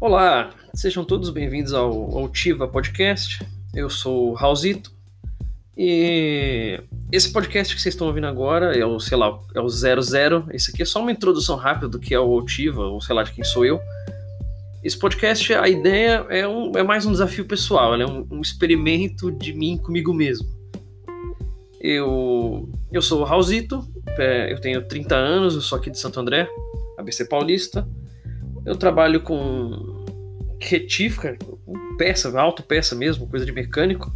Olá, sejam todos bem-vindos ao, ao Tiva Podcast. Eu sou o Raulzito e esse podcast que vocês estão ouvindo agora é o, sei lá, é o 00. Esse aqui é só uma introdução rápida do que é o Altiva, ou sei lá de quem sou eu. Esse podcast, a ideia é, um, é mais um desafio pessoal, é um, um experimento de mim comigo mesmo. Eu, eu sou o Raulzito, é, eu tenho 30 anos, eu sou aqui de Santo André, ABC Paulista. Eu trabalho com retífica, peça, autopeça mesmo, coisa de mecânico.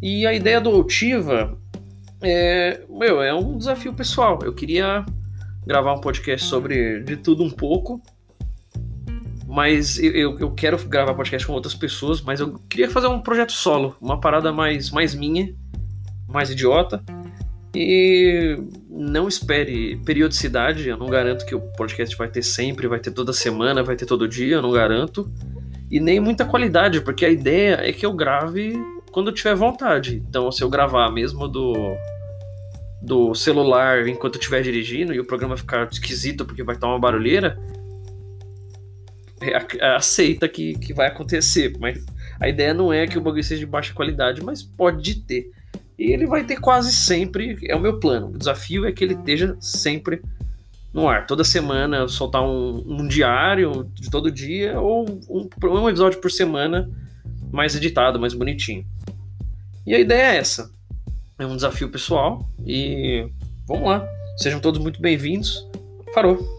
E a ideia do Altiva é, meu, é um desafio pessoal. Eu queria gravar um podcast sobre de tudo um pouco, mas eu, eu quero gravar podcast com outras pessoas, mas eu queria fazer um projeto solo, uma parada mais, mais minha, mais idiota. E não espere periodicidade, eu não garanto que o podcast vai ter sempre, vai ter toda semana, vai ter todo dia, eu não garanto. E nem muita qualidade, porque a ideia é que eu grave quando eu tiver vontade. Então, se eu gravar mesmo do do celular enquanto eu estiver dirigindo e o programa ficar esquisito porque vai estar uma barulheira, é, aceita que, que vai acontecer. Mas a ideia não é que o bagulho seja de baixa qualidade, mas pode ter. E ele vai ter quase sempre, é o meu plano. O desafio é que ele esteja sempre no ar. Toda semana soltar um, um diário de todo dia ou um, um, episódio por semana mais editado, mais bonitinho. E a ideia é essa. É um desafio pessoal e vamos lá. Sejam todos muito bem-vindos. Farou!